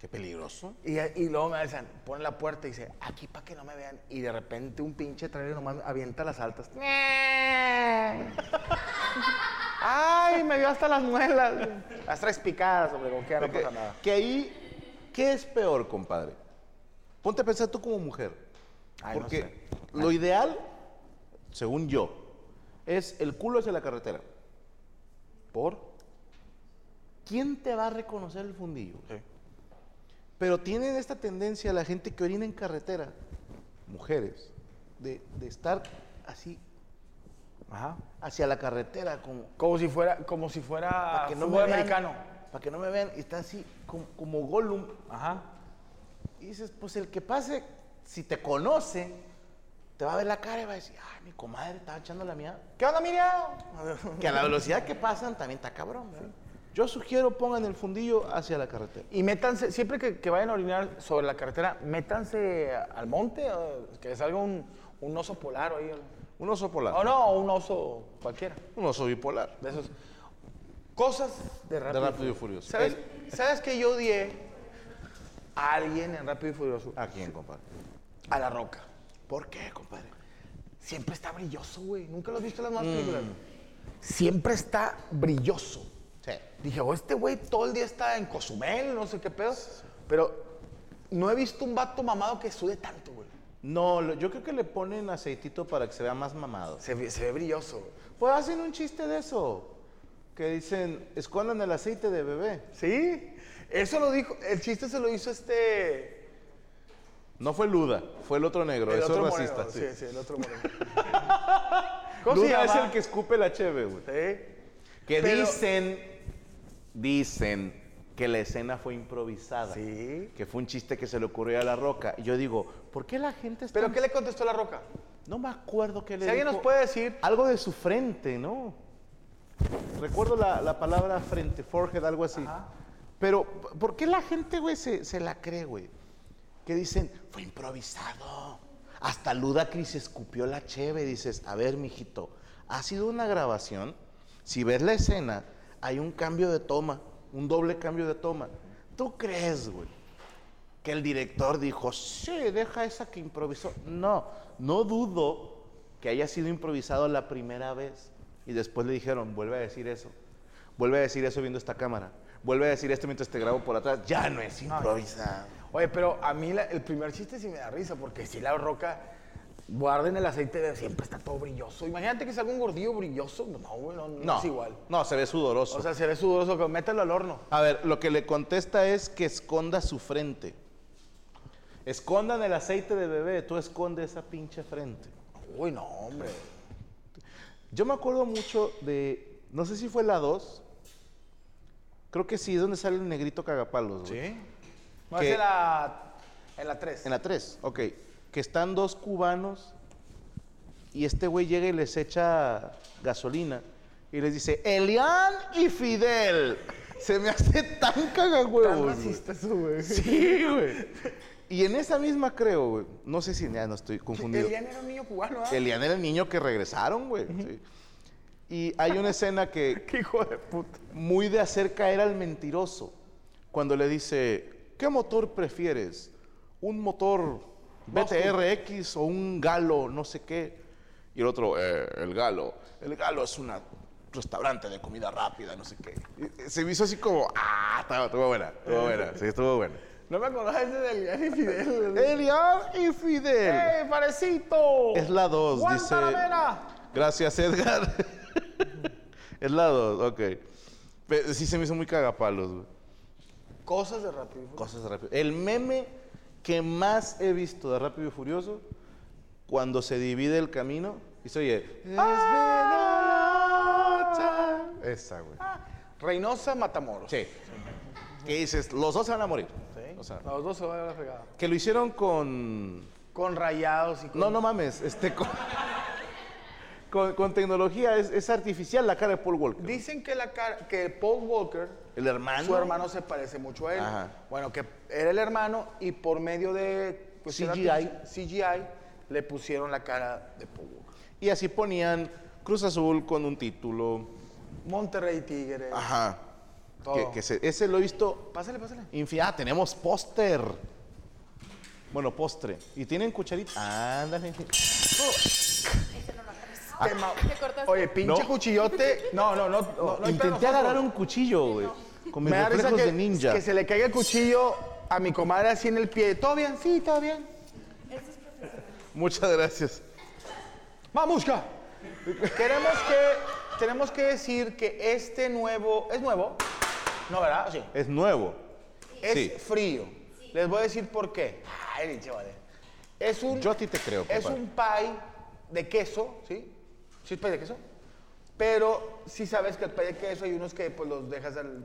Qué peligroso. Y, y luego me dicen, pon la puerta y dice, aquí para que no me vean. Y de repente un pinche trailer nomás avienta las altas. Ay, me dio hasta las muelas. Las tres picadas, hombre, como que no pasa nada. que ahí, ¿qué es peor, compadre? Ponte a pensar tú como mujer. Ay, no Porque sé. lo ideal, según yo, es el culo hacia la carretera. ¿Por? ¿Quién te va a reconocer el fundillo? Pero tienen esta tendencia la gente que orina en carretera, mujeres, de, de estar así Ajá. hacia la carretera, como Como si fuera, como si fuera para que no me vean, americano. para que no me vean, y está así como, como Gollum. Ajá. Y dices, pues el que pase, si te conoce, te va a ver la cara y va a decir, ay, mi comadre estaba echando la mía. ¿Qué onda, Miriam? Que a la velocidad que pasan también está cabrón. ¿verdad? Yo sugiero pongan el fundillo hacia la carretera. Y métanse, siempre que, que vayan a orinar sobre la carretera, métanse al monte, que salga un, un oso polar ahí. Un oso polar. O no, un oso cualquiera. Un oso bipolar. De esos. Cosas de Rápido, De Rápido y Furioso. ¿Sabes, ¿Sabes que yo odié a alguien en Rápido y Furioso? ¿A quién, compadre? A La Roca. ¿Por qué, compadre? Siempre está brilloso, güey. ¿Nunca lo has visto en las Mm. más películas? Siempre está brilloso. Sí. Dije, oh, este güey todo el día está en Cozumel, no sé qué pedo. Pero no he visto un vato mamado que sude tanto, güey. No, lo- yo creo que le ponen aceitito para que se vea más mamado. Se, ve- se ve brilloso, güey. Pues hacen un chiste de eso. Que dicen, escondan el aceite de bebé. Sí, eso lo dijo, el chiste se lo hizo este... No fue Luda, fue el otro negro. el eso otro es moreno, racista. sí. sí. sí, el otro moreno. ¿Cómo se Luda es llama? el que escupe la cheve, güey. Sí. Que Pero- dicen, dicen que la escena fue improvisada. Sí. Que fue un chiste que se le ocurrió a La Roca. Y yo digo, ¿por qué la gente está... ¿Pero qué le contestó la roca? No me acuerdo qué le Si alguien nos puede decir... Algo de su frente, ¿no? Recuerdo la, la palabra frente, forehead, algo así. Pero, ¿por qué la gente, güey, se, se la cree, güey? Que dicen, fue improvisado. Hasta Ludacris escupió la cheve. Dices, a ver, mijito, ha sido una grabación. Si ves la escena, hay un cambio de toma, un doble cambio de toma. ¿Tú crees, güey? que el director dijo, sí, deja esa que improvisó. No, no dudo que haya sido improvisado la primera vez. Y después le dijeron, vuelve a decir eso. Vuelve a decir eso viendo esta cámara. Vuelve a decir esto mientras te grabo por atrás. Ya no es improvisado. Oye, pero a mí la- el primer chiste sí me da risa, porque si la roca guarden el aceite de siempre está todo brilloso. Imagínate que salga un gordillo brilloso. No, güey, no, no No, es igual. No, se ve sudoroso. O sea, se ve sudoroso, mételo al horno. a ver, lo que le contesta es que esconda su frente. Escondan el aceite de bebé, tú esconde esa pinche frente. Uy, no, hombre. Yo me acuerdo mucho de, no sé si fue la 2, creo que sí, es donde sale el negrito cagapalos. güey. No, ¿Qué? es en la, en la 3. En la 3, ok. Que están dos cubanos y este güey llega y les echa gasolina y les dice, Elian y Fidel. Se me hace tan cagagüevos. Tan eso, güey. Sí, güey. Y en esa misma creo, güey. No sé si ya no estoy confundido. Elian era un niño cubano, ¿ah? Elian era el niño que regresaron, güey. sí. Y hay una escena que Qué hijo de puta. muy de hacer caer al mentiroso. Cuando le dice, ¿qué motor prefieres? ¿Un motor BTRX o un Galo, no sé qué? Y el otro, "Eh, el Galo. El Galo es un restaurante de comida rápida, no sé qué. Y se me hizo así como, ah, estuvo, buena, estuvo buena, sí, estuvo buena. No me ese del Elian y Fidel. Elian y Fidel. ¡Ey, parecito! Es la 2, dice. Gracias, Edgar. es la 2, ok. Pero sí se me hizo muy cagapalos, güey. Cosas de rápido. Cosas de rápido. El meme que más he visto de Rápido y Furioso, cuando se divide el camino y se oye. Esa, güey. Reynosa Matamoros. Sí. Que dices, los dos se van a morir. ¿sí? O sea, Los dos se van a la fregada. que lo hicieron con... Con rayados y con... No, no mames, este... Con, con, con tecnología, es, es artificial la cara de Paul Walker. Dicen que, la cara, que Paul Walker, El hermano. su hermano se parece mucho a él. Ajá. Bueno, que era el hermano y por medio de cuestión CGI. CGI le pusieron la cara de Paul Walker. Y así ponían Cruz Azul con un título. Monterrey Tigres. Ajá. Todo. Que, que se- ese lo he visto Pásale, pásale. Infi- ah, tenemos póster. Bueno, postre. ¿Y tienen cucharita? Ándale. Te ma-. Oye, pinche No. cuchillote. No, no, no. no, no hay Intenté pedo, agarrar un cuchillo, güey. Con mis Me da risa reflejos que, de ninja. que se le caiga el cuchillo a mi comadre así en el pie. ¿Todo bien? Sí, todo bien. Muchas gracias. Mamushka. Queremos que, tenemos que decir que este nuevo, ¿es nuevo? No, ¿verdad? Sí. Es nuevo. Es Sí. frío. Les voy a decir por qué. Ay, pinche vale. Es un, Yo a ti te creo, es compadre. un pie de queso, ¿sí? ¿Sí es pie de queso? Pero sí sabes que el pie de queso hay unos que pues los dejas al...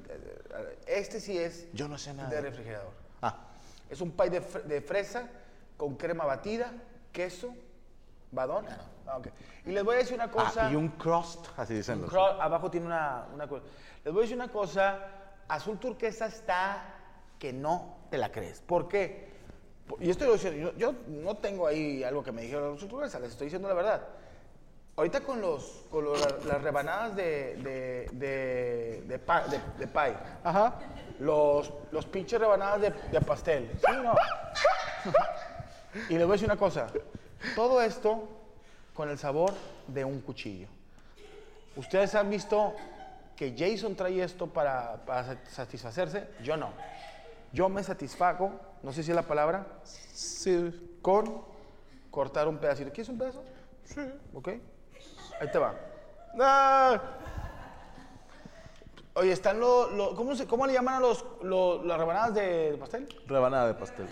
al- Este sí es Yo no sé nada. de refrigerador. Ah, Es un pie de, fre- de fresa con crema batida, queso, badón. Ah, no. Ah, ok. Y les voy a decir una cosa. ah, y un crust, así dicen los. crawl, abajo tiene una, una cosa. Les voy a decir una cosa. Azul turquesa está que no te la crees. ¿Por qué? Por- Y estoy diciendo, yo, yo no tengo ahí algo que me dijeron azul turquesa, les estoy diciendo la verdad. Ahorita con, los, con los- la- las rebanadas de, de, de, de, pa- de- de pie, Ajá. los, los pinches rebanadas de, de pastel. ¿Sí o no? y les voy a decir una cosa. Todo esto con el sabor de un cuchillo. Ustedes han visto que Jason trae esto para, para sat- satisfacerse. Yo no. Yo me satisfago, no sé si es la palabra, Sí. con cortar un pedacito. ¿Quieres un pedazo? Sí. ¿Ok? Ahí te va. Ah, Oye, están los... ¿cómo, se- ¿Cómo le llaman a los, lo- las rebanadas de, de pastel? rebanada de pastel.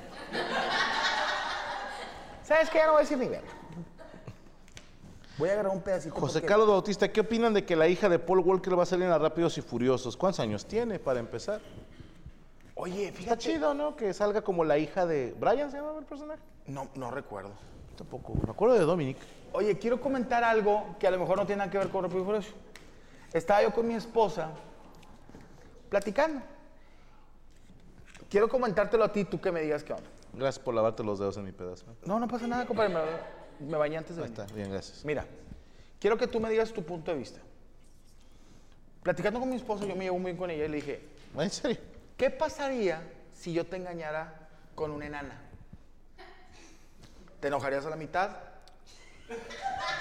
¿Sabes qué? Ya no voy a decir ni. Voy a agarrar un pedacito. José porque- Carlos Bautista, ¿qué opinan de que la hija de Paul Walker va a salir en las Rápidos y Furiosos? ¿Cuántos años tiene para empezar? Oye, Está fíjate. chido, ¿no? Que salga como la hija de. ¿Brian se llamaba el personaje? No, no recuerdo. Tampoco. Me acuerdo de Dominic. Oye, quiero comentar algo que a lo mejor no tiene nada que ver con Rápido y Furioso. Estaba yo con mi esposa platicando. Quiero comentártelo a ti, tú que me digas qué onda. Gracias por lavarte los dedos en mi pedazo. No, no pasa nada, compadre. Me, me bañé antes de Ahí venir. está, bien, gracias. Mira, quiero que tú me digas tu punto de vista. Platicando con mi esposa, yo me llevo muy bien con ella y le dije, ¿En serio? ¿qué pasaría si yo te engañara con una enana? ¿Te enojarías a la mitad?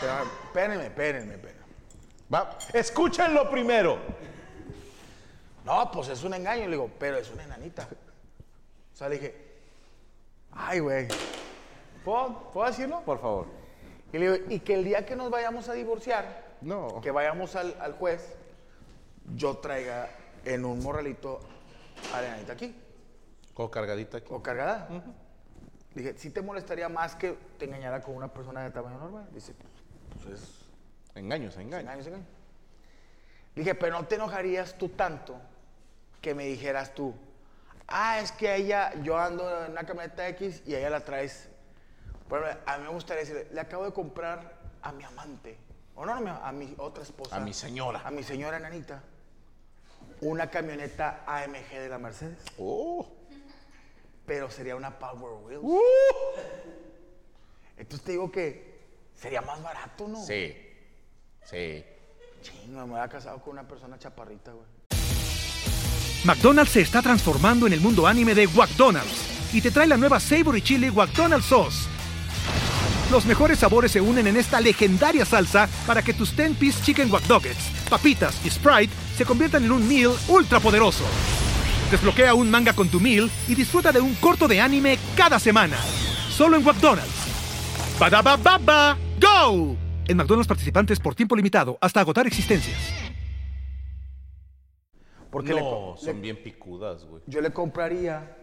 Pero, espérenme, espérenme, espérenme. Va, escúchenlo primero. No, pues es un engaño. Le digo, pero es una enanita. O sea, le dije, ay, güey. ¿Puedo, ¿Puedo decirlo? Por favor. Y le digo, y que el día que nos vayamos a divorciar, No. que vayamos al, al juez, yo traiga en un morralito a la enanita aquí, Con cargadita aquí. o cargada. Le dije, ¿sí te molestaría más que te engañara con una persona de tamaño normal? Dice, pues es Engaños, engaños. engaño, es engaño. Le dije, pero no te enojarías tú tanto que me dijeras tú, ah, es que ella, yo ando en una camioneta X y ella la traes. Ejemplo, a mí me gustaría decirle, le acabo de comprar a mi amante, o no, no, a mi otra esposa. A mi señora. A mi señora enanita, una camioneta AMG de la Mercedes, Oh. Pero sería una Power Wheels. Uh. Entonces te digo que sería más barato, ¿no? Sí. Sí. Chingo, me había casado con una persona chaparrita, güey. McDonald's se está transformando en el mundo anime de McDonald's y te trae la nueva Savory Chili McDonald's Sauce. Los mejores sabores se unen en esta legendaria salsa para que tus 10-piece chicken wack papitas y Sprite se conviertan en un meal ultra poderoso. Desbloquea un manga con tu meal y disfruta de un corto de anime cada semana. Solo en McDonald's. Badaba baba, go! En McDonald's participantes por tiempo limitado hasta agotar existencias. Porque le no, co- son le- bien picudas, güey. yo le compraría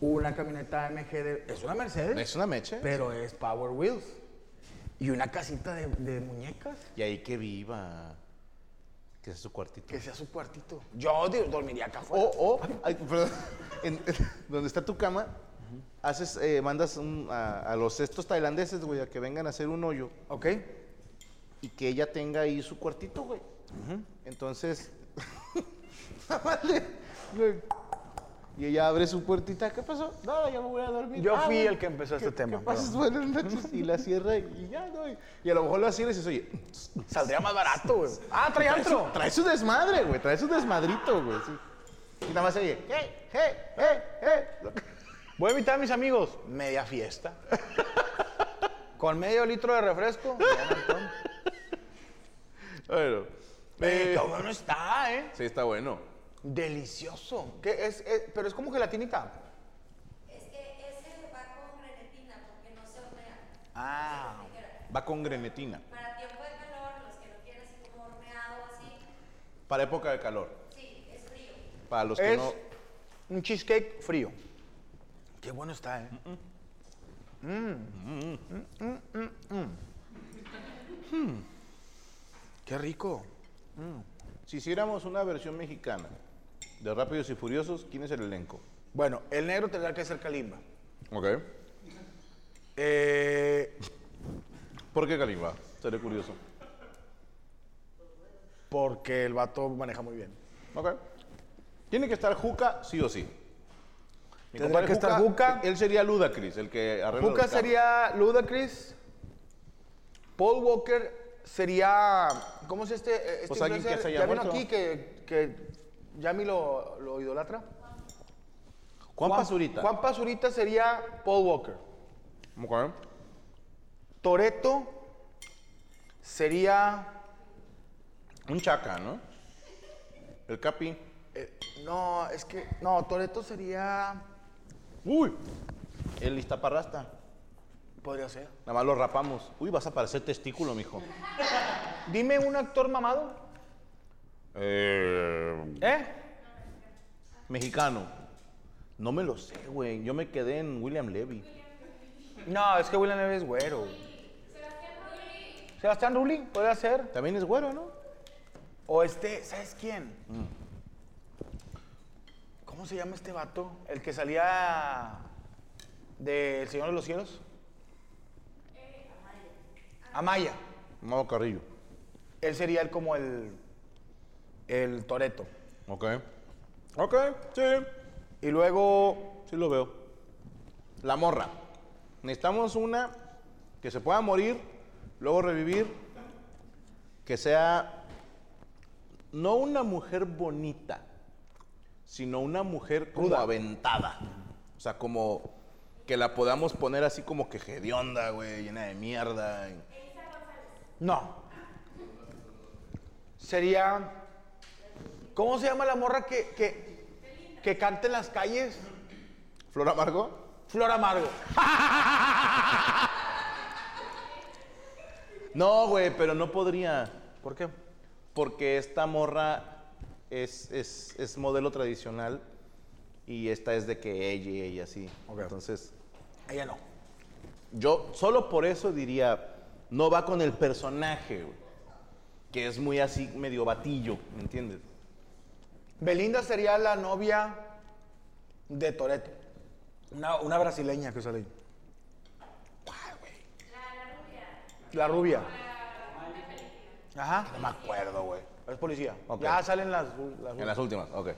una camioneta AMG de... Es una Mercedes, ¿Es una mecha? pero es Power Wheels. Y una casita de, de muñecas. Y ahí que viva. Que es su cuartito. Que sea su cuartito. Yo dormiría acá afuera. O, o, ay, perdón, en- en- donde está tu cama, haces, eh, mandas un- a, a los estos tailandeses, güey, a que vengan a hacer un hoyo ¿Ok? y que ella tenga ahí su cuartito, güey. Entonces, nada más le- le- y ella abre su puertita. ¿Qué pasó? No, ya me voy a dormir. Yo "Ah, fui el que empezó este tema, perdón. buenas noches. Y la cierra y ya, ¿no? Y, a lo mejor la cierra y dices, oye, Saldría más barato, güey. Ah, trae antro. trae su desmadre, güey. Trae su desmadrito, güey. sí. Y nada más oye, hey, hey, hey, hey. Voy a invitar a mis amigos. Media fiesta. Con medio litro de refresco. Bueno. Eh, eh, qué bueno está, ¿eh? sí, está bueno. Delicioso. ¿Qué es, es- pero es como gelatinita. Es que ese va con grenetina porque no se hornea. Ah. Va con grenetina. Para tiempo de calor, los que lo quieren así como horneado así, Para época de calor. sí, es frío. Para los que Es no. un cheesecake frío. Qué bueno está, ¿eh? Mm. Mm, mm, mm, mm. Qué rico. Si hiciéramos una versión mexicana de Rápidos y Furiosos, ¿quién es el elenco? Bueno, el negro tendrá que ser Kalimba. Ok. Eh, ¿Por qué Kalimba? Seré curioso. porque el vato maneja muy bien. Ok. Tiene que estar Juca, sí o sí. Mi Tendrá compadre que estar Juca. Él sería Ludacris, el que arregla Juca los carros. sería Ludacris. Paul Walker sería. ¿Cómo es este? eh, este Pues alguien que influencer? se haya ya vino muerto. aquí que, que Yami lo, lo idolatra. Juan Pazurita. Juan Pazurita sería Paul Walker. Ok. Toreto sería. Un chaca, ¿no? El Capi. eh, no, es que. No, Toreto sería. Uy. El Iztaparrasta. Podría ser. Nada más lo rapamos. Uy, vas a parecer testículo, mijo. Dime un actor mamado. Eh, ¿Eh? mexicano. No me lo sé, güey. Yo me quedé en William Levy. No, es que William Levy es güero. Sebastián Rulli, puede ser. También es güero, ¿no? O este, ¿sabes quién? ¿Cómo se llama este vato? El que salía de El Señor de los Cielos. Amaya. Mau Carrillo. Él sería el como el el Toreto. Ok. Ok, sí. Y luego Sí lo veo. La morra. Necesitamos una que se pueda morir, luego revivir, que sea no una mujer bonita, sino una mujer como Ruda. aventada. O sea, como que la podamos poner así como que hedionda, güey, llena de mierda. no. Sería ¿Cómo se llama la morra que que, que canta en las calles? ¿Flor Amargo? Flor Amargo. No, güey, pero no podría. ¿Por qué? Porque esta morra es, es, es modelo tradicional y esta es de que ella y ella sí. Ok. Entonces, Ella no. yo solo por eso diría, no va con el personaje, güey, que es muy así, medio batillo, ¿me entiendes? Belinda sería la novia de Toreto. Una, una brasileña que sale ahí. La rubia. Ajá. No me acuerdo, güey. Es policía. Ok. Ya salen las. las- En las últimas, ok.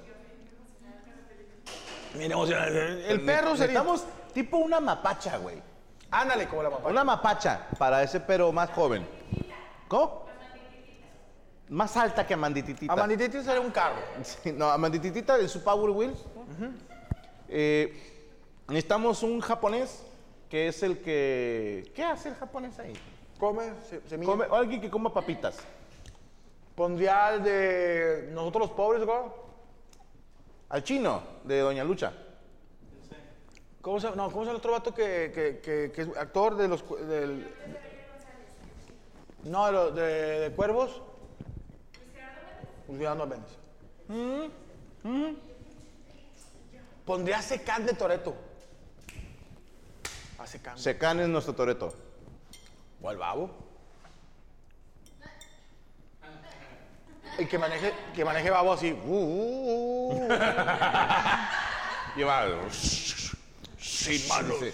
Emocionante. El perro sería. Necesitamos tipo una mapacha, güey. Ándale, como la papá. Una mapacha para ese pero más joven. ¿Cómo? Más alta que Amandititita. Amandititi sería un carro. Sí, no, Amandititita en su Power Wheels. Eh, necesitamos un japonés que es el que. ¿Qué hace el japonés ahí? Come, se, semilla. Come- alguien que coma papitas. Pondría el de nosotros los pobres. Al chino de Doña Lucha. ¿Cómo se, no, ¿cómo se llama el otro vato que, que, que, que es actor de los. Del, no, de, de Cuervos? Luis Gerardo Méndez. Pondría a Secan de Toreto. A Secan. Secan es nuestro toreto. O al babo. Y que maneje, que maneje babo así. uh, uh, uh. Y va, Sin manos. "Eh,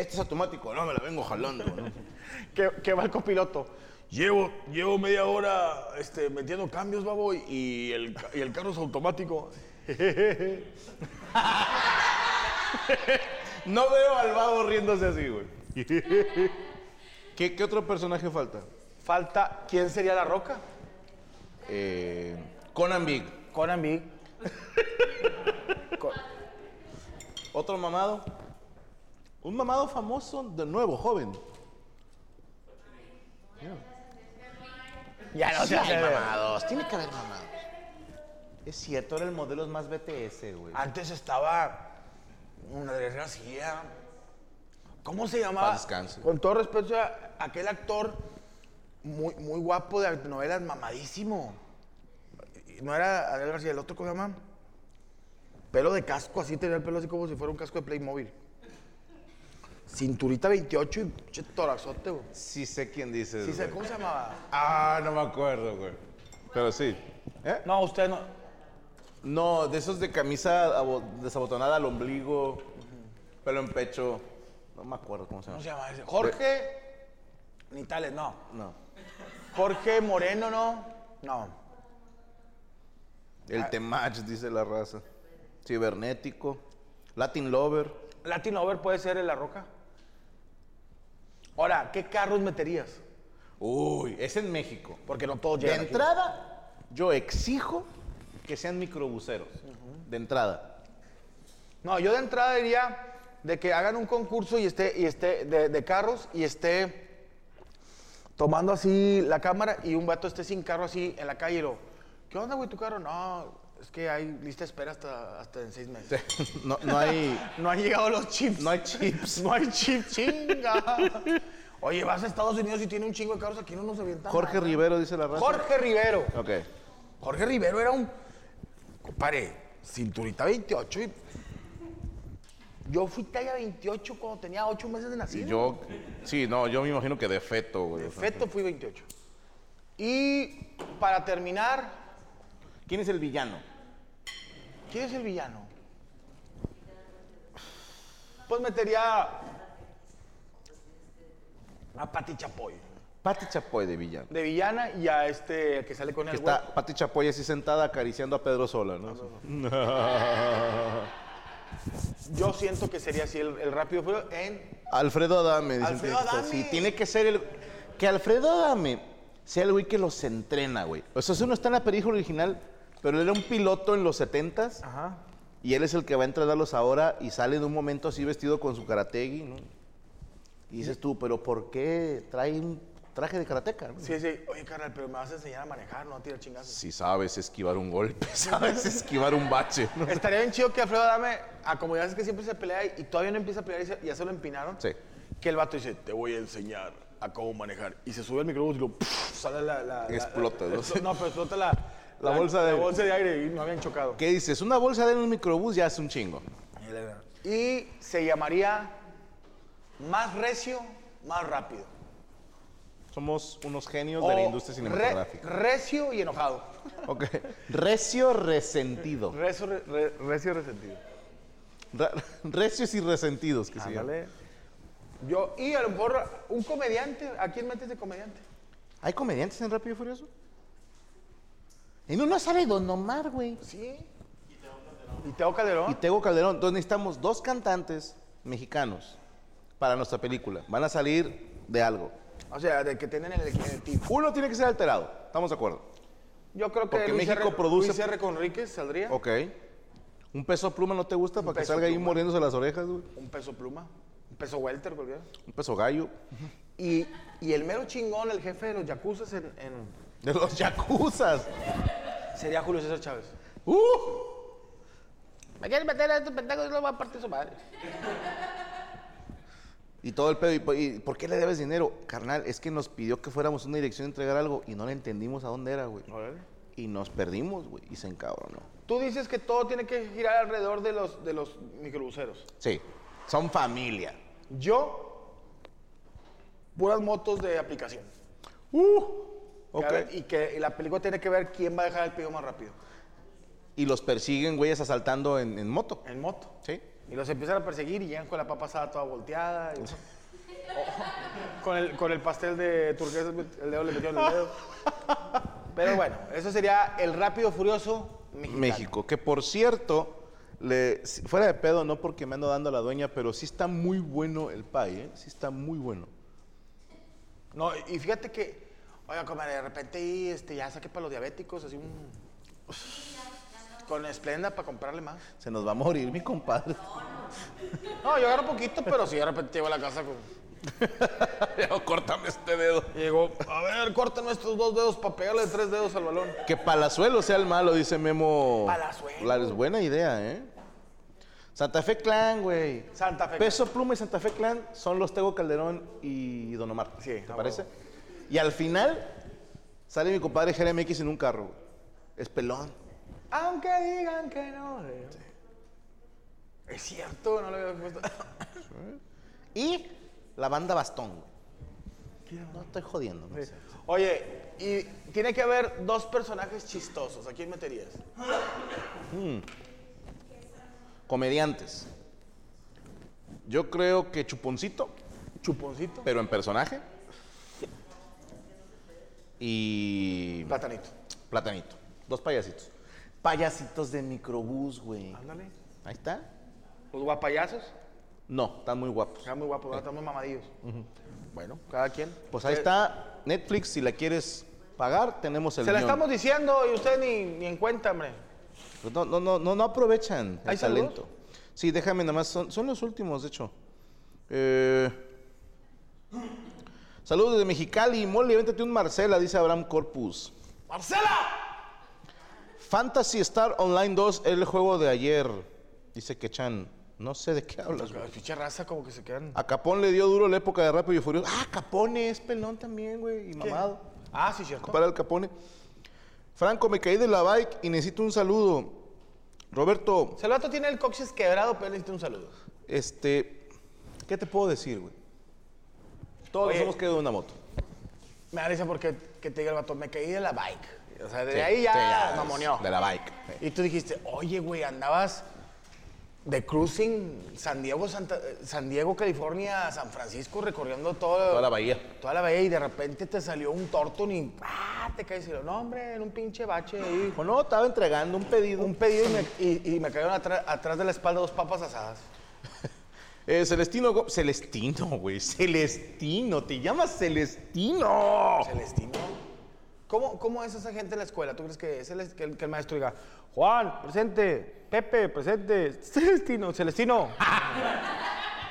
este es automático, no, me la vengo jalando. ¿no? Que, que va el copiloto. Llevo, llevo media hora este, metiendo cambios, babo, y el, y el carro es automático. No veo al babo riéndose así, güey. ¿Qué, qué otro personaje falta? Falta, ¿quién sería la roca? Eh, Conan Big. Conan Big. ¿Otro mamado? Un mamado famoso de nuevo, joven. Ya no Sí se hay mamados, tiene que haber mamados. Es cierto, ahora el modelo es más BTS, güey. Antes estaba una desgracia. ¿Cómo se llamaba? Paz descanse. Con todo respeto a aquel actor muy, muy guapo de novelas, mamadísimo. No era Adrián García, el otro, ¿cómo se llama? Pelo de casco, así tenía el pelo así como si fuera un casco de Playmobil. Cinturita 28 y pinche torazote, güey. Sí sé quién dices. Sí, sé. ¿Cómo se llamaba? Ah, no me acuerdo, güey. Pero sí. ¿Eh? No, usted no. No, de esos de camisa abo- desabotonada al ombligo, pelo en pecho. No me acuerdo cómo se ¿Cómo llama. se llama ese? Jorge. Nitales, no. No. Jorge Moreno, no. No. El Temach, dice la raza. Cibernético. Latin Lover. Latin Over puede ser en La Roca. Ahora, ¿qué carros meterías? Uy, es en México. Porque no todos De llegan aquí. entrada, yo exijo que sean microbuseros. De entrada. No, yo de entrada diría de que hagan un concurso y esté, y esté de, de carros y esté tomando así la cámara y un vato esté sin carro así en la calle y lo, ¿qué onda, güey, tu carro? No, es que hay lista de espera hasta, hasta en seis meses. No, no hay. No han llegado los chips. No hay chips. No hay chips, chinga. Oye, vas a Estados Unidos y tiene un chingo de carros, aquí no nos avientan. Jorge nada. Rivero, dice la raza. Jorge Rivero. Ok. Jorge Rivero era un. Compadre, cinturita 28 y. Yo fui talla 28 cuando tenía 8 meses de nacido. Y yo. Sí, no, yo me imagino que de feto, güey. De feto fui 28. Y para terminar, ¿Quién es el villano? ¿quién es el villano? Pues metería a Pati Chapoy Pati Chapoy de villano. de villana y a este que sale con Que el está Pati Chapoy así sentada acariciando a Pedro Sola, ¿no? Yo siento que sería así el, el rápido en Alfredo Adame. dicen Alfredo Adame. Sí, tiene que ser el... Que Alfredo Adame sea el güey que los entrena, güey. O sea, eso no está en la película original, pero él era un piloto en los 70s Ajá. y él es el que va a entrenarlos ahora y sale de un momento así vestido con su karategi, ¿no? Y dices tú, pero ¿por qué trae un traje de karateca? no? Sí, sí. Oye, carnal, pero me vas a enseñar a manejar, no a tirar chingazos. Si sabes esquivar un golpe, sabes esquivar un bache, ¿no? Estaría bien chido que Alfredo Adame, a como ya es que siempre se pelea y, y todavía no empieza a pelear y se- ya se lo empinaron. Sí. Que el vato dice, te voy a enseñar a cómo manejar. Y se sube al micrófono y lo pff, sale la, la- la- Explota, la- ¿no? No, pero explota la, La bolsa de la aire. bolsa de aire y no habían chocado. ¿Qué dices? Una bolsa de un microbús ya es un chingo. Y se llamaría Más Recio, Más Rápido. Somos unos genios de la industria re- cinematográfica. recio y enojado. Ok. Recio resentido. Recio, re- resentido. Recios y resentidos que. Ándale. Yo, y a lo mejor un comediante. ¿A quién metes de comediante? ¿Hay comediantes en Rápido y Furioso? En uno sale Don Omar, güey. Sí. Y Teo Calderón. Y Tego Calderón. Entonces necesitamos dos cantantes mexicanos para nuestra película. Van a salir de algo. O sea, de que tienen el, el team. Uno tiene que ser alterado. ¿Estamos de acuerdo? Yo creo que Porque Luis México R. produce- Luis R. Conríquez saldría. Ok. ¿Un peso pluma no te gusta para que salga ahí pluma. mordiéndose las orejas, güey? Un peso pluma. Un peso welter, cualquiera. Un peso gallo. Y, y el mero chingón, el jefe de los yacuzas en, en- De los yacuzas. Sería Julio César Chávez. ¡Uh! ¿Me quieres meter a estos pendejos y lo va a partir su madre? Y todo el pedo. ¿Y, por- y por qué le debes dinero? Carnal, es que nos pidió que fuéramos a una dirección a entregar algo y no le entendimos a dónde era, güey. Y nos perdimos, güey. Y se encabronó. Tú dices que todo tiene que girar alrededor de los, de los microbuseros. Sí. Son familia. Yo, puras motos de aplicación. ¡Uh! Que Ok. a ver, y que la película tiene que ver quién va a dejar el pedido más rápido. Y los persiguen, güeyes, asaltando en, en moto. En moto. Sí. Y los empiezan a perseguir y llegan con la papa asada toda volteada. y- o- con, el, con el pastel de turquesa, el dedo le metieron el dedo. Pero bueno, eso sería el rápido furioso mexicano. México. Que por cierto, le- fuera de pedo, no porque me ando dando a la dueña, pero sí está muy bueno el pay, ¿eh? Sí está muy bueno. No, y fíjate que, oiga, comadre, de repente ahí este, ya saqué para los diabéticos, así un. Con esplenda para comprarle más. Se nos va a morir mi compadre. No, yo agarro poquito, pero si de repente llego a la casa con. Córtame este dedo. Llegó, a ver, córtame estos dos dedos para pegarle tres dedos al balón. Que Palazuelo sea el malo, dice Memo. Palazuelo. La- es buena idea, ¿eh? Santa Fe Clan, güey. Santa Fe. Peso Pluma y Santa Fe Clan son los Tego Calderón y Don Omar. Sí, ¿te parece? Y al final sale mi compadre Jeremy X en un carro. Es pelón. Aunque digan que no. Es cierto, no lo había puesto. Y la banda Bastón. No estoy jodiendo. no sé. Oye, y tiene que haber dos personajes chistosos. ¿A quién meterías? Comediantes. Yo creo que Chuponcito, Chuponcito. pero en personaje. Y Platanito. Platanito. Dos payasitos. Payasitos de microbús, güey. Ándale. Ahí está. Los guapayazos. No, están muy guapos. Están muy guapos, están muy mamadillos. Bueno, cada quien. Pues ahí Eh, está Netflix, si la quieres pagar, tenemos el Se la guion. estamos diciendo y usted ni, ni en cuenta, hombre. Pues No, no, no, no, no aprovechan el ¿Hay saludos? talento. Sí, déjame nada más, son, son los últimos, de hecho. Eh, saludos desde Mexicali, Molly, véntate un Marcela, dice Abraham Corpus. ¡Marcela! Fantasy Star Online 2, el juego de ayer, dice que Chan. No sé de qué hablas. La pinche raza como que se quedan. A Capón le dio duro la época de Rápido y Furioso. Ah, Capone es pelón también, güey, y mamado. Ah, sí, cierto. Para el Capone. Franco, me caí de la bike y necesito un saludo. Roberto, El vato tiene el coxis quebrado, pero necesita un saludo. este, ¿qué te puedo decir, güey? Todos Oye. nos hemos quedado en una moto. Me da risa porque que te diga el vato, me caí de la bike. O sea, de Sí, ahí ya, sí, ya, mamoneó. De la bike. Y tú dijiste, oye, güey, andabas de cruising San Diego, Santa- San Diego, California, San Francisco, recorriendo todo, Toda la bahía. toda la bahía y de repente te salió un tortón y ¡ah! te caes y lo, no, hombre, en un pinche bache ahí. No, estaba entregando un pedido. Un pedido y me, y- y me cayeron atrás de la espalda dos papas asadas. Eh, Celestino, Go- Celestino, güey. Celestino, te llamas Celestino. Celestino. ¿Cómo, ¿Cómo es esa gente en la escuela? ¿Tú crees que, es el, que, el, que el maestro diga, Juan, presente, Pepe, presente, Celestino, Celestino?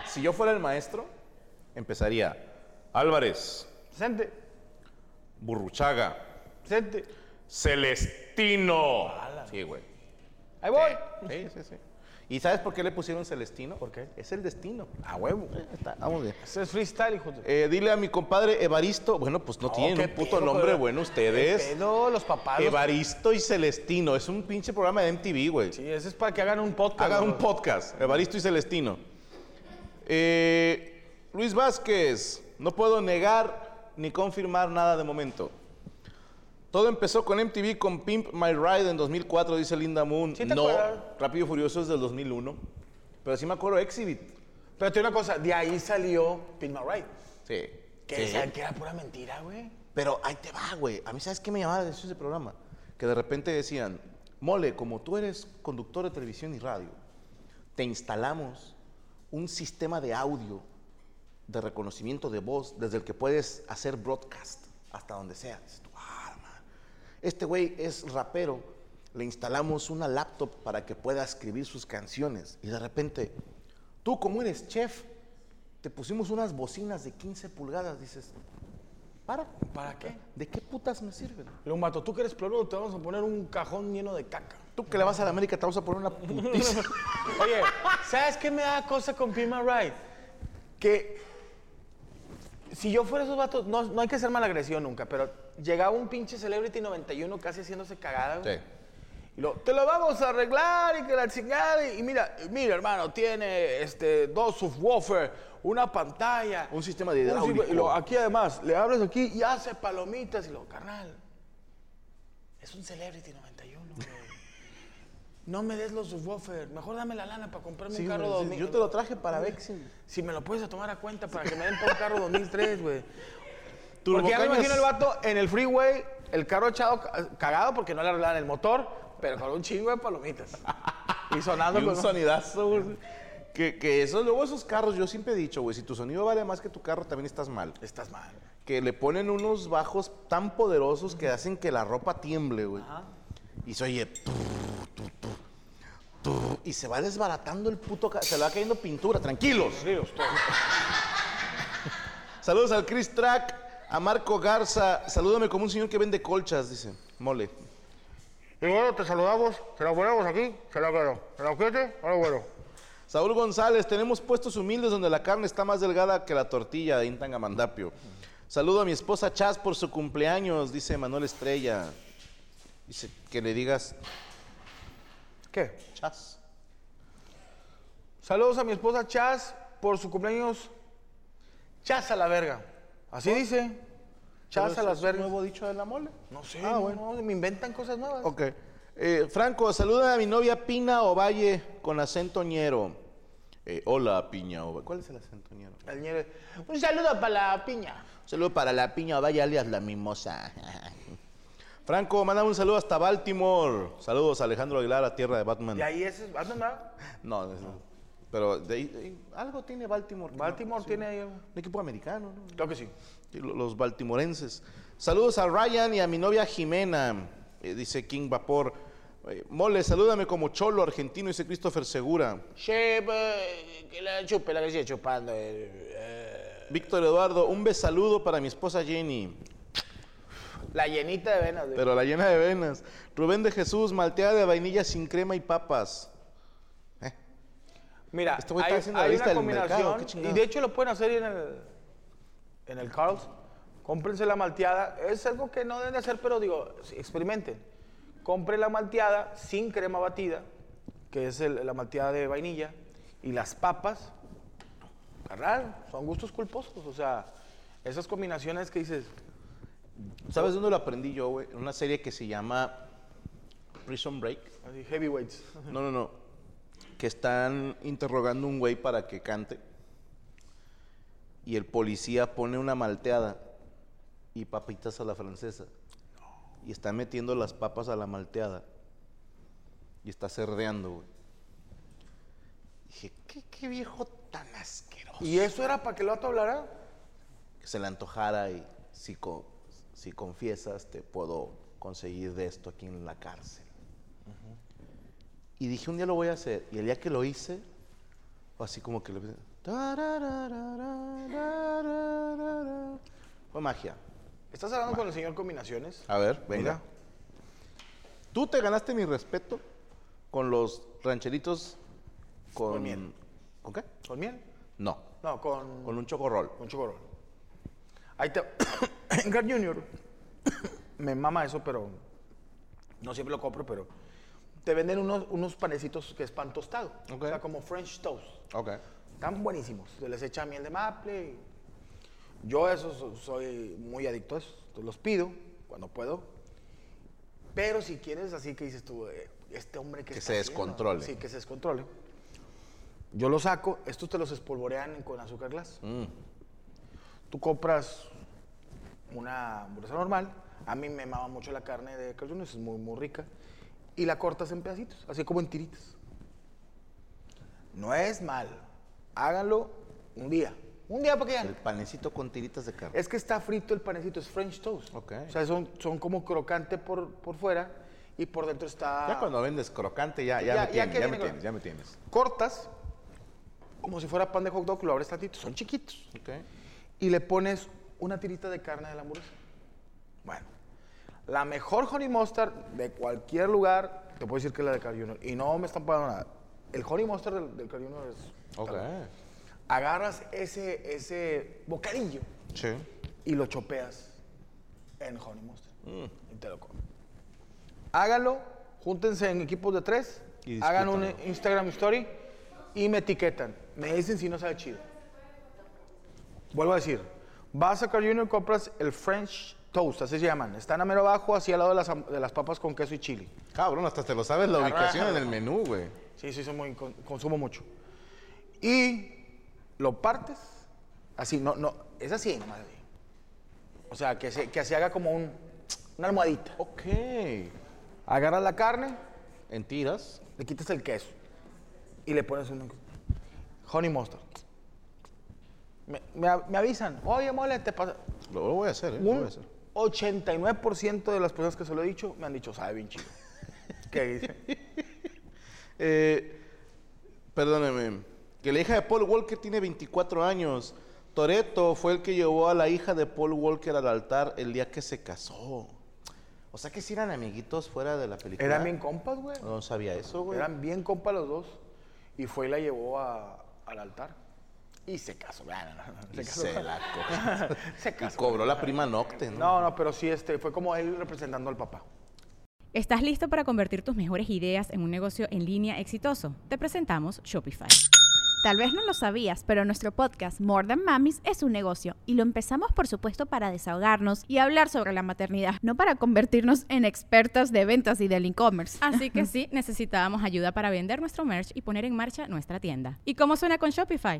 Si yo fuera el maestro, empezaría Álvarez, Presente, Burruchaga, presente. Celestino. Sí, güey. Ahí voy. Sí, sí, sí. ¿Y sabes por qué le pusieron Celestino? ¿Por qué? Es el destino. A huevo. Está, vamos bien. Ese es freestyle, hijo de... Eh, dile a mi compadre Evaristo. Bueno, pues no, tienen qué un puto pedo, nombre bueno ¿Qué ustedes. pedo, los papás. los- Evaristo y Celestino. Es un pinche programa de MTV, güey. Sí, ese es para que hagan un podcast. Hagan un ¿no? podcast. Evaristo y Celestino. Eh, Luis Vázquez. No puedo negar ni confirmar nada de momento. Todo empezó con MTV con Pimp My Ride en 2004, dice Linda Moon. ¿Sí te no, acuerdas? Rápido y Furioso es del 2001. Pero sí me acuerdo Exhibit. Pero te digo una cosa, de ahí salió Pin My Ride. Sí. Que Sí. decían que era pura mentira, güey. Pero ahí te va, güey. A mí, ¿sabes qué me llamaba la atención ese programa? Que de repente decían, Mole, como tú eres conductor de televisión y radio, te instalamos un sistema de audio de reconocimiento de voz desde el que puedes hacer broadcast hasta donde sea. Dices tú, "Ah, man". Este güey es rapero, le instalamos una laptop para que pueda escribir sus canciones y de repente, tú como eres chef, te pusimos unas bocinas de 15 pulgadas, dices, para. ¿Para qué? ¿De qué putas me sirven? Le un vato, tú que eres ploro, te vamos a poner un cajón lleno de caca. Tú que le vas a la América te vamos a poner una putiza. Oye, ¿sabes qué me da cosa con Pin My Ride? Que si yo fuera esos vatos, no, no hay que hacer mala agresión nunca, pero llegaba un pinche Celebrity 91 casi haciéndose cagada, güey. Sí. Y lo, te lo vamos a arreglar y que la chingada. Y, y mira, mira, hermano, tiene este, dos subwoofer, una pantalla. Un sistema de hidráulico. Y lo, aquí además, le abres aquí y hace palomitas. Y lo, carnal, es un Celebrity 91, güey. No me des los subwoofer. Mejor dame la lana para comprarme Sí, un carro güey, sí, 2000. yo te lo traje para Vexin. Si me lo puedes tomar a cuenta para que me den por un carro 2003, güey. Turbo Porque ya me imagino el vato en el freeway, el carro echado ca- cagado porque no le arreglaron el motor, pero con un chingo de palomitas. Y sonando Y un con- sonidazo, güey. Que, que eso, luego esos carros, yo siempre he dicho, güey, si tu sonido vale más que tu carro, también estás mal. Estás mal. Que le ponen unos bajos tan poderosos que hacen que la ropa tiemble, güey. Y se oye. y se va desbaratando el puto. ca- Se le va cayendo pintura, tranquilos. Saludos al Chris Track, a Marco Garza. Salúdame como un señor que vende colchas, dice. Mole. Y bueno, te saludamos, se la ponemos aquí, se la quedo. ¿Se la quiete? Ahora bueno. Saúl González, tenemos puestos humildes donde la carne está más delgada que la tortilla de Intangamandapio. Saludo a mi esposa Chas por su cumpleaños, dice Manuel Estrella. Dice que le digas ¿Qué? Chas. Saludos a mi esposa Chas por su cumpleaños. Chas a la verga. Así dice. Chas a ¿Pero las vergas. nuevo dicho de la mole? No sé, Ah, no, bueno. no, me inventan cosas nuevas. Ok. Eh, Franco, saluda a mi novia Pina Ovalle con acento ñero. Eh, hola, Piña Ovalle. ¿Cuál es el acento ñero? El ñere- Un saludo para la piña. Un saludo para la Piña Ovalle alias la mimosa. Franco, mándame un saludo hasta Baltimore. Saludos a Alejandro Aguilar, a tierra de Batman. Y ahí es. ¿Batman, verdad? No, es- pero de ahí- de ahí- algo tiene Baltimore. no- Baltimore sí. tiene ahí. Un equipo americano, ¿no? Creo que sí. Sí, lo- Los baltimorenses. Saludos a Ryan y a mi novia Jimena, eh, dice King Vapor. Eh, Mole, salúdame como cholo argentino, dice Christopher Segura. Che, que la chupe, la que sigue chupando. eh, Víctor Eduardo, un besaludo para mi esposa Jenny, La llenita de venas. pero la llena de venas. Rubén de Jesús, malteada de vainilla sin crema y papas. Mira, Este hay, está hay una mercado, combinación. y de hecho lo pueden hacer en el, en el Carl's. Cómprense la malteada. Es algo que no deben de hacer, pero digo, experimenten. Compren la malteada sin crema batida, que es el- la malteada de vainilla, y las papas. Carnal, son gustos culposos. O sea, esas combinaciones que dices, ¿Sabes dónde lo aprendí yo, güey? En una serie que se llama Prison Break. así, heavyweights. No, no, no. Que están interrogando a un güey para que cante. Y el policía pone una malteada y papitas a la francesa. Y está metiendo las papas a la malteada. Y está cerdeando, güey. Dije, ¿qué, qué viejo tan asqueroso. ¿Y eso era para que el otro hablara? Que se le antojara y si, co- si confiesas te puedo conseguir de esto aquí en la cárcel. Y dije, un día lo voy a hacer. Y el día que lo hice, así como que le... Fue magia. ¿Estás hablando con el señor Combinaciones? A ver, venga. Tú te ganaste mi respeto con los rancheritos con... Con miel. ¿Con qué? ¿Con miel? No, No, con... con un chocorrol. Con chocorol. Ahí te... en Jr. me mama eso, pero no siempre lo compro, pero te venden unos, unos panecitos que es pan tostado. Ok. O sea, como French toast. Ok. Están buenísimos. Se les echa miel de maple. Yo eso so- soy muy adicto a eso. Los pido cuando puedo. Pero si quieres así que dices tú, eh, este hombre que Que se haciendo? descontrole. Sí, que se descontrole. Yo los saco, estos te los espolvorean con azúcar glass. Mm. Tú compras una hamburguesa normal. A mí me mama mucho la carne de Carl es muy, muy rica. Y la cortas en pedacitos, así como en tiritas. No es mal. Háganlo un día. Un día para que El panecito con tiritas de carne. Es que está frito el panecito, es French toast. Ok. O sea, son, son como crocante por, por fuera y por dentro está... Ya cuando vendes crocante, ya, ya, Ya- me, ya tienes, que ya me viene con- tienes, ya me tienes. Cortas como si fuera pan de hot dog, lo abres tantito, son chiquitos. Ok. y le pones una tirita de carne de la hamburguesa. Bueno, la mejor honey mustard de cualquier lugar, te puedo decir que es la de Carl Jr. Y no me están pagando nada. El honey mustard del, del Carl Jr. es... Ok. Agarras ese, ese bocadillo Sí. y lo chopeas en honey mustard. Y te lo comes. Hágalo Júntense en equipos de tres, Y hagan un. Instagram story y me etiquetan. Me dicen si no sabe chido. Vuelvo a decir, vas a Carl Jr. compras el French Toast, así se llaman. Están a mero abajo, así al lado de las, de las papas con queso y chile. Cabrón, hasta te lo sabes la ubicación en el menú, güey. Sí, sí, soy muy, con- consumo mucho. Y lo partes, así, no, no, es así nomás. así. O sea, que se, que se haga como un, una almohadita. Ok. Agarras la carne, En tiras. le quitas el queso y le pones un honey mustard. Me, me avisan, oye, mole, te pasa. Lo, lo voy a hacer, ¿eh? Lo voy a Un hacer. 89% de las personas que se lo he dicho me han dicho, sabe bien chido. ¿Qué dice? Eh, perdóneme. Que la hija de Paul Walker tiene 24 años. Toreto fue el que llevó a la hija de Paul Walker al altar el día que se casó. O sea que si eran amiguitos fuera de la película. Eran bien compas, güey. No sabía eso, güey. Eran bien compas los dos. Y fue y la llevó a- al altar. Y se casó. No, Y Se casó. se la cogió. Se Y casó. cobró la prima Nocte, ¿no? No, no, pero sí, este, fue como él representando al papá. ¿Estás listo para convertir tus mejores ideas en un negocio en línea exitoso? Te presentamos Shopify. Tal vez no lo sabías, pero nuestro podcast More Than Mamis es un negocio y lo empezamos por supuesto para desahogarnos y hablar sobre la maternidad, no para convertirnos en expertas de ventas y del e-commerce. Así que sí, necesitábamos ayuda para vender nuestro merch y poner en marcha nuestra tienda. ¿Y cómo suena con Shopify?